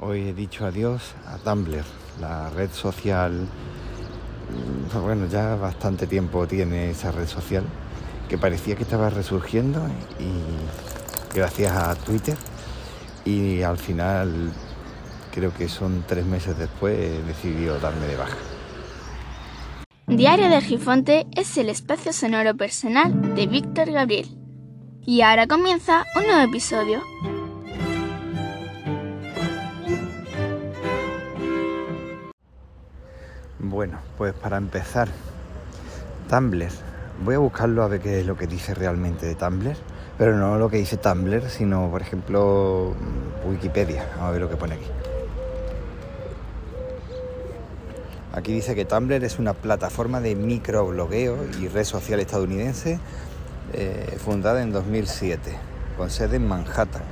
Hoy he dicho adiós a Tumblr, la red social, mm, bueno, ya bastante tiempo tiene esa red social, que parecía que estaba resurgiendo y gracias a Twitter y al final, creo que son tres meses después, he decidido darme de baja. Diario de Gifonte es el espacio sonoro personal de Víctor Gabriel. Y ahora comienza un nuevo episodio. Bueno, pues para empezar, Tumblr. Voy a buscarlo a ver qué es lo que dice realmente de Tumblr, pero no lo que dice Tumblr, sino, por ejemplo, Wikipedia. Vamos a ver lo que pone aquí. Aquí dice que Tumblr es una plataforma de microblogueo y red social estadounidense eh, fundada en 2007, con sede en Manhattan.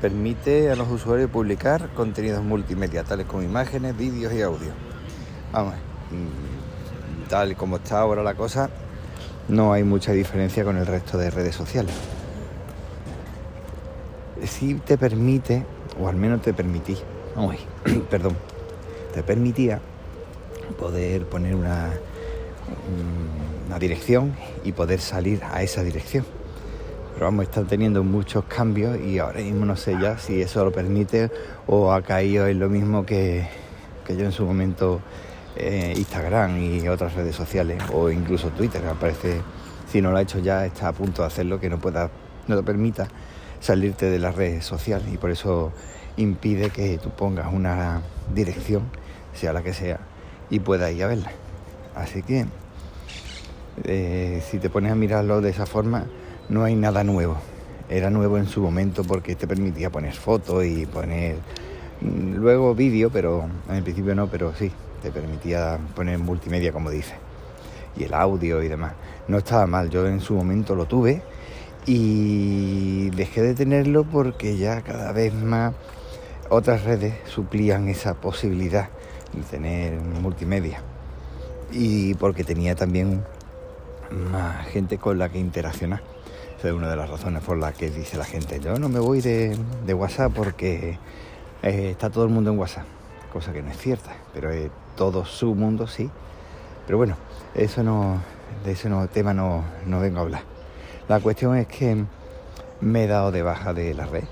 Permite a los usuarios publicar contenidos multimedia, tales como imágenes, vídeos y audio. Vamos, mm, tal como está ahora la cosa, no hay mucha diferencia con el resto de redes sociales. Sí te permite, o al menos te permití, perdón, te permitía poder poner una, una dirección y poder salir a esa dirección. Pero vamos, están teniendo muchos cambios y ahora mismo no sé ya si eso lo permite o ha caído en lo mismo que, que yo en su momento eh, Instagram y otras redes sociales o incluso Twitter, me parece, si no lo ha hecho ya, está a punto de hacerlo, que no pueda, no te permita salirte de la red social y por eso impide que tú pongas una dirección, sea la que sea, y puedas ir a verla. Así que eh, si te pones a mirarlo de esa forma, no hay nada nuevo. Era nuevo en su momento porque te permitía poner fotos y poner mm, luego vídeo, pero en principio no, pero sí, te permitía poner multimedia, como dice, y el audio y demás. No estaba mal, yo en su momento lo tuve y dejé de tenerlo porque ya cada vez más otras redes suplían esa posibilidad de tener multimedia y porque tenía también más gente con la que interaccionar. Esa es una de las razones por las que dice la gente, yo no me voy de, WhatsApp porque eh, está todo el mundo en WhatsApp, cosa que no es cierta, pero eh, todo su mundo sí. Pero bueno, eso no, de ese no, tema no, no vengo a hablar. La cuestión es que me he dado de baja de la red.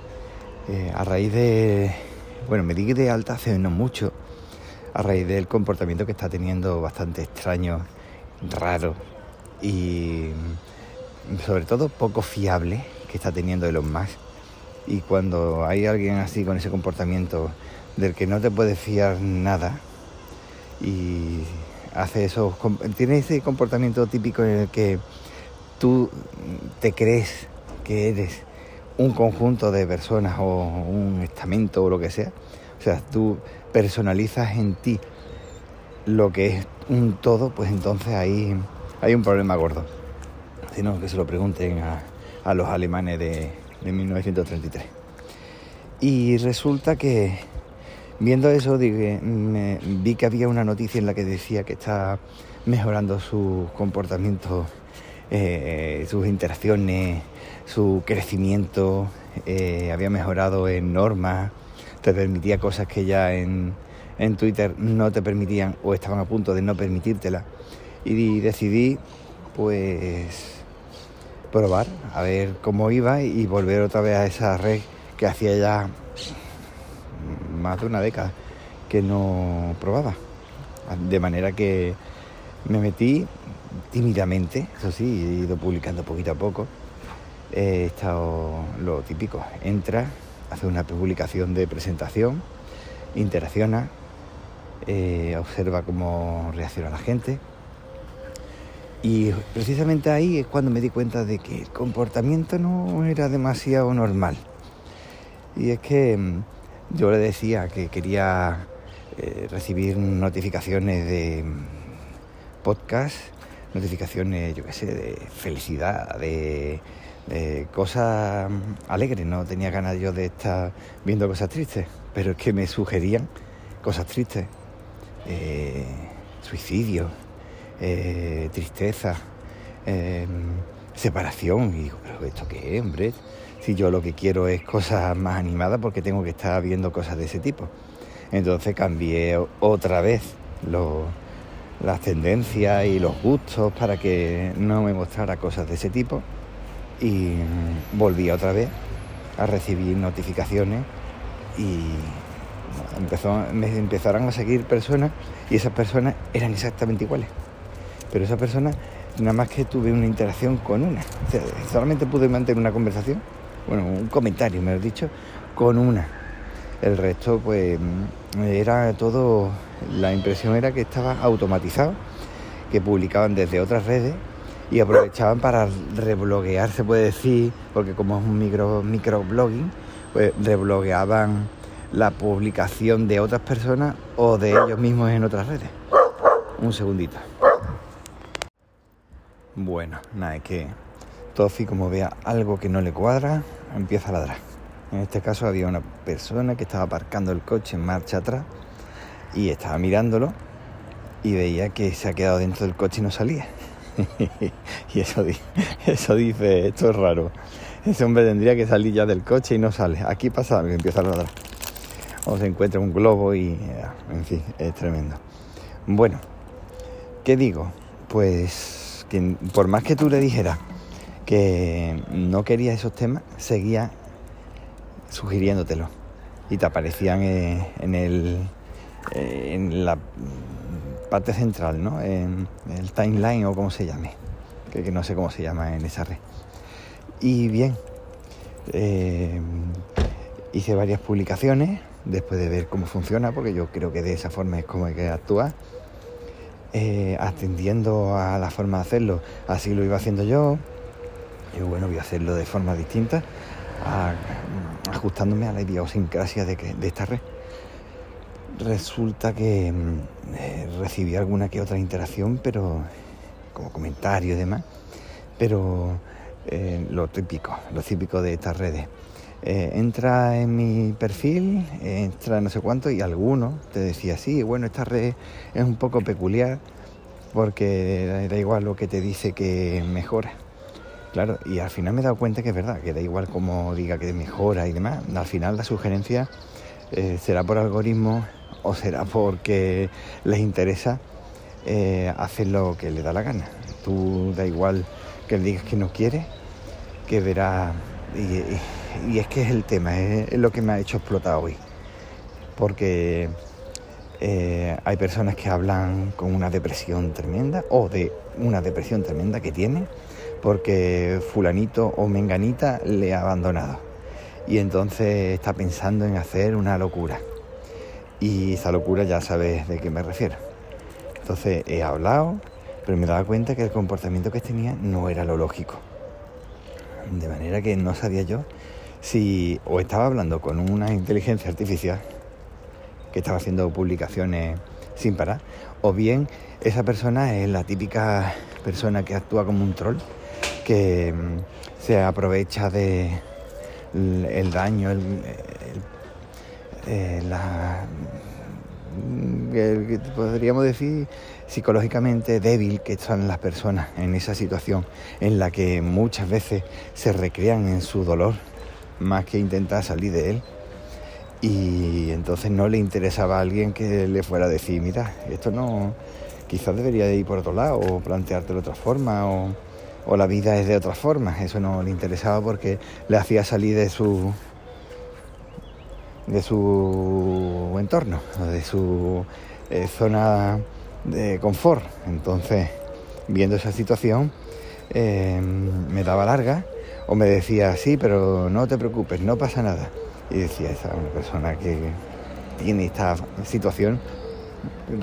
Eh, a raíz de, bueno, me di de alta hace no mucho, a raíz del comportamiento que está teniendo bastante extraño, raro y sobre todo poco fiable que está teniendo Elon Musk. Y cuando hay alguien así con ese comportamiento del que no te puedes fiar nada, y hace eso, tiene ese comportamiento típico en el que tú te crees que eres un conjunto de personas o un estamento o lo que sea. O sea, tú personalizas en ti lo que es un todo, pues entonces ahí hay un problema gordo. Sino que se lo pregunten a, los alemanes de, de 1933. Y resulta que Viendo eso, vi que había una noticia en la que decía que está mejorando su comportamiento, eh, sus interacciones, su crecimiento, eh, había mejorado en normas, te permitía cosas que ya en, en Twitter no te permitían o estaban a punto de no permitírtela. Y decidí, pues, probar, a ver cómo iba y volver otra vez a esa red que hacía ya más de una década que no probaba. De manera que me metí tímidamente, eso sí, he ido publicando poquito a poco. He estado lo típico, entra, hace una publicación de presentación, interacciona, eh, observa cómo reacciona la gente. Y precisamente ahí es cuando me di cuenta de que el comportamiento no era demasiado normal. Y es que mm, yo le decía que quería eh, recibir notificaciones de podcast, notificaciones, yo qué sé, de felicidad, de, cosas alegres. No tenía ganas yo de estar viendo cosas tristes, pero es que me sugerían cosas tristes. Eh, suicidio, eh, tristeza, separación. Y digo, ¿pero esto qué es, hombre? Si yo lo que quiero es cosas más animadas porque tengo que estar viendo cosas de ese tipo. Entonces cambié otra vez las tendencias y los gustos para que no me mostrara cosas de ese tipo y volví otra vez a recibir notificaciones y empezó, me empezaron a seguir personas y esas personas eran exactamente iguales. Pero esas personas nada más que tuve una interacción con una. solamente pude mantener una conversación, bueno, un comentario, me he dicho, con una. El resto, pues, era todo, la impresión era que estaba automatizado, que publicaban desde otras redes y aprovechaban para rebloguear, se puede decir, porque como es un micro, microblogging, pues reblogueaban la publicación de otras personas o de ellos mismos en otras redes. Un segundito. Bueno, nada, es que Tofi como vea algo que no le cuadra, empieza a ladrar. En este caso había una persona que estaba aparcando el coche en marcha atrás y estaba mirándolo y veía que se ha quedado dentro del coche y no salía. y eso, dice, esto es raro. Ese hombre tendría que salir ya del coche y no sale. Aquí pasa algo, empieza a ladrar. O se encuentra un globo y, en fin, es tremendo. Bueno, ¿qué digo? Pues por más que tú le dijeras que no quería esos temas, seguía sugiriéndotelo y te aparecían eh, en, el, eh, en la parte central, ¿no? En el timeline o como se llame, que, no sé cómo se llama en esa red. Y bien, eh, hice varias publicaciones después de ver cómo funciona, porque yo creo que de esa forma es como hay que actuar atendiendo a la forma de hacerlo. Así lo iba haciendo yo. Y bueno, voy a hacerlo de forma distinta, ajustándome a la idiosincrasia de, que, de esta red. Resulta que mm, eh, recibí alguna que otra interacción, pero como comentario y demás, pero eh, lo típico, lo típico de estas redes. entra en mi perfil, entra no sé cuánto y alguno te decía, sí, bueno, esta red es un poco peculiar porque da igual lo que te dice que mejora. Claro, y al final me he dado cuenta que es verdad, que da igual como diga que mejora y demás, al final la sugerencia eh, será por algoritmo o será porque les interesa eh, hacer lo que le da la gana. Tú da igual que digas que no quiere, que verá. Y, es que es el tema, es lo que me ha hecho explotar hoy. Porque eh, hay personas que hablan con una depresión tremenda o de una depresión tremenda que tiene porque fulanito o menganita le ha abandonado. Y entonces está pensando en hacer una locura. Y esa locura ya sabes de qué me refiero. Entonces he hablado, pero me daba cuenta que el comportamiento que tenía no era lo lógico. De manera que no sabía yo si o estaba hablando con una inteligencia artificial que estaba haciendo publicaciones sin parar, o bien esa persona es la típica persona que actúa como un troll, que mm, se aprovecha de el, daño, el, eh, la, mm, podríamos decir psicológicamente débil que están las personas en esa situación en la que muchas veces se recrean en su dolor más que intentar salir de él. Y entonces no le interesaba a alguien que le fuera a decir, mira, esto no, quizás debería ir por otro lado o plantearte de otra forma o, la vida es de otra forma. Eso no le interesaba porque le hacía salir de su de su entorno, de su eh, zona de confort. Entonces, viendo esa situación, eh, me daba larga o me decía, sí, pero no te preocupes, no pasa nada. Y decía, esa persona que tiene esta situación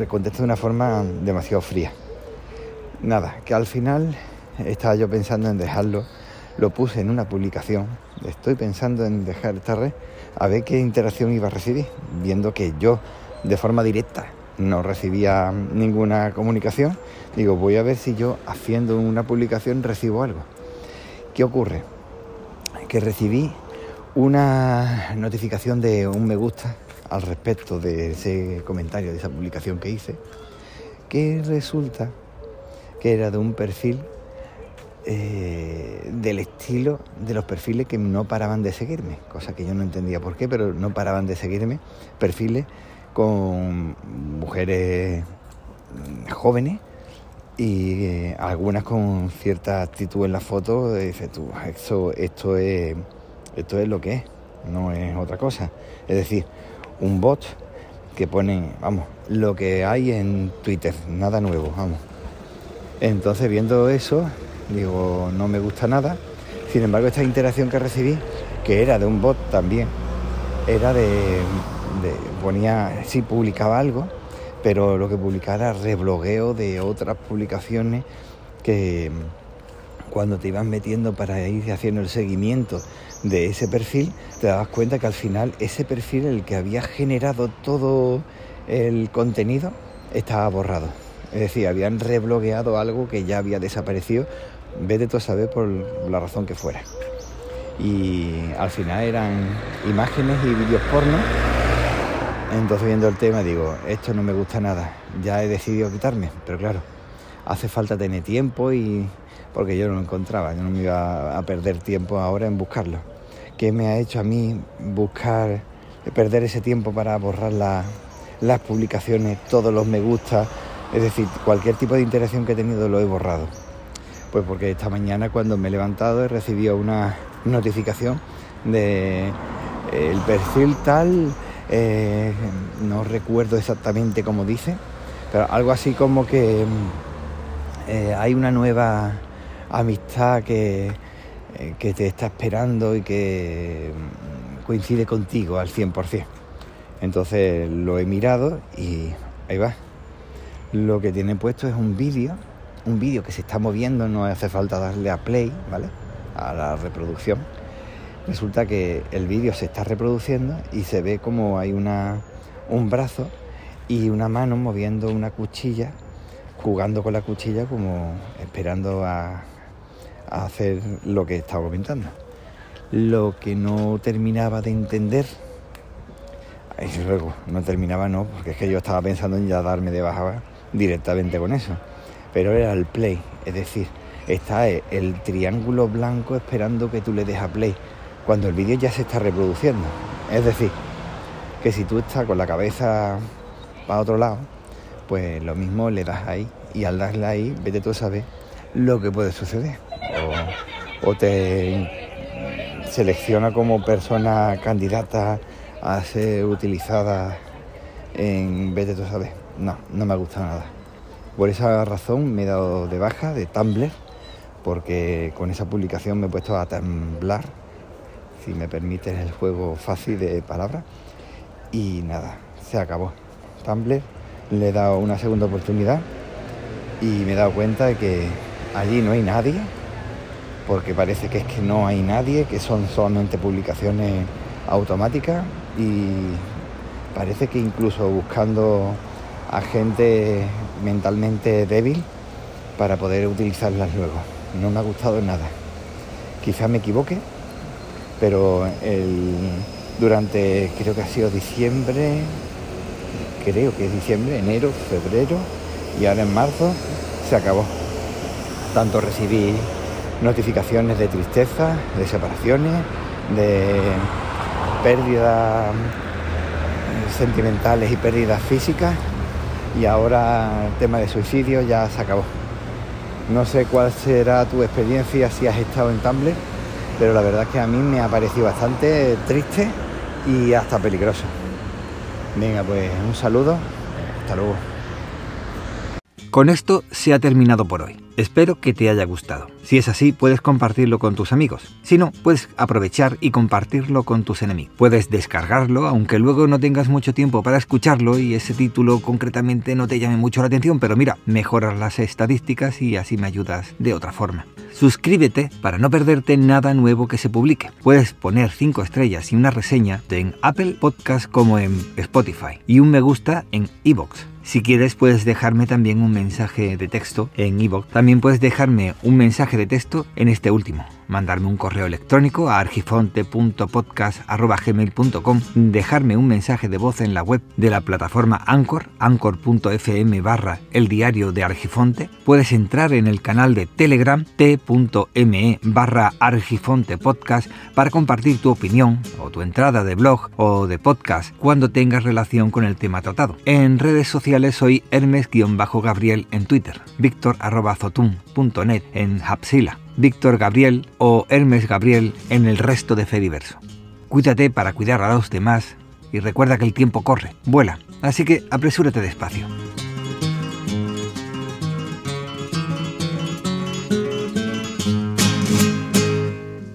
contesta de una forma demasiado fría. Nada, que al final estaba yo pensando en dejarlo, lo puse en una publicación, estoy pensando en dejar esta red a ver qué interacción iba a recibir, viendo que yo de forma directa no recibía ninguna comunicación, digo, voy a ver si yo haciendo una publicación recibo algo. ¿Qué ocurre? Que recibí una notificación de un me gusta al respecto de ese comentario, de esa publicación que hice, que resulta que era de un perfil eh, del estilo de los perfiles que no paraban de seguirme, cosa que yo no entendía por qué, pero no paraban de seguirme perfiles con mujeres jóvenes y eh, algunas con cierta actitud en la foto, dices tú, esto, esto, es, esto es lo que es, no es otra cosa. Es decir, un bot que pone, vamos, lo que hay en Twitter, nada nuevo, vamos. Entonces viendo eso, digo, no me gusta nada. Sin embargo, esta interacción que recibí, que era de un bot también, era de, ponía, sí, publicaba algo, pero lo que publicaba era reblogueo de otras publicaciones que cuando te ibas metiendo para ir haciendo el seguimiento de ese perfil, te dabas cuenta que al final ese perfil, el que había generado todo el contenido, estaba borrado. Es decir, habían reblogueado algo que ya había desaparecido, vete tú a saber por la razón que fuera. Y al final eran imágenes y vídeos porno. Entonces viendo el tema digo, esto no me gusta nada, ya he decidido quitarme, pero claro, hace falta tener tiempo y porque yo no lo encontraba, yo no me iba a perder tiempo ahora en buscarlo. ¿Qué me ha hecho a mí buscar, perder ese tiempo para borrar las publicaciones, todos los me gusta? Es decir, cualquier tipo de interacción que he tenido lo he borrado. Pues porque esta mañana cuando me he levantado he recibido una notificación de el perfil tal, eh, no recuerdo exactamente cómo dice, pero algo así como que eh, hay una nueva amistad que, eh, que te está esperando y que mm, coincide contigo al 100%. Entonces lo he mirado y ahí va. Lo que tiene puesto es un vídeo, un vídeo que se está moviendo, no hace falta darle a play, ¿vale? A la reproducción. Resulta que el vídeo se está reproduciendo y se ve como hay una, un brazo y una mano moviendo una cuchilla, jugando con la cuchilla como esperando a, hacer lo que estaba comentando. Lo que no terminaba de entender, y luego no terminaba no, porque es que yo estaba pensando en ya darme de baja directamente con eso, pero era el play, es decir, está el triángulo blanco esperando que tú le des a play cuando el vídeo ya se está reproduciendo. Es decir, que si tú estás con la cabeza para otro lado, pues lo mismo le das ahí y al darle ahí, vete tú a saber lo que puede suceder o, te selecciona como persona candidata a ser utilizada en vez de tú sabes. No, no me ha gustado nada. Por esa razón me he dado de baja de Tumblr, porque con esa publicación me he puesto a temblar, si me permites el juego fácil de palabras. Y nada, se acabó. Tumblr le he dado una segunda oportunidad y me he dado cuenta de que allí no hay nadie, porque parece que es que no hay nadie, que son solamente publicaciones automáticas y parece que incluso buscando a gente mentalmente débil para poder utilizarlas luego. No me ha gustado nada. Quizás me equivoque, pero durante creo que ha sido diciembre, creo que es diciembre, enero, febrero y ahora en marzo se acabó. Tanto recibí notificaciones de tristeza, de separaciones, de pérdidas sentimentales y pérdidas físicas y ahora el tema de suicidio ya se acabó. No sé cuál será tu experiencia si has estado en Tumblr, pero la verdad es que a mí me ha parecido bastante triste y hasta peligroso. Venga, pues un saludo, hasta luego. Con esto se ha terminado por hoy. Espero que te haya gustado. Si es así, puedes compartirlo con tus amigos. Si no, puedes aprovechar y compartirlo con tus enemigos. Puedes descargarlo, aunque luego no tengas mucho tiempo para escucharlo y ese título concretamente no te llame mucho la atención, pero mira, mejoras las estadísticas y así me ayudas de otra forma. Suscríbete para no perderte nada nuevo que se publique. Puedes poner 5 estrellas y una reseña en Apple Podcast como en Spotify y un me gusta en iVoox. Si quieres puedes dejarme también un mensaje de texto en iVoox. También puedes dejarme un mensaje de texto en este último. Mandarme un correo electrónico a argifonte.podcast.gmail.com, dejarme un mensaje de voz en la web de la plataforma Anchor, anchor.fm barra el diario de Argifonte. Puedes entrar en el canal de Telegram t.me barra Argifonte Podcast para compartir tu opinión o tu entrada de blog o de podcast cuando tengas relación con el tema tratado. En redes sociales soy Hermes-Gabriel en Twitter, Víctor.zotum.net en Hapsila, Víctor Gabriel o Hermes Gabriel en el resto de Fediverso. Cuídate para cuidar a los demás y recuerda que el tiempo corre, vuela, así que apresúrate despacio.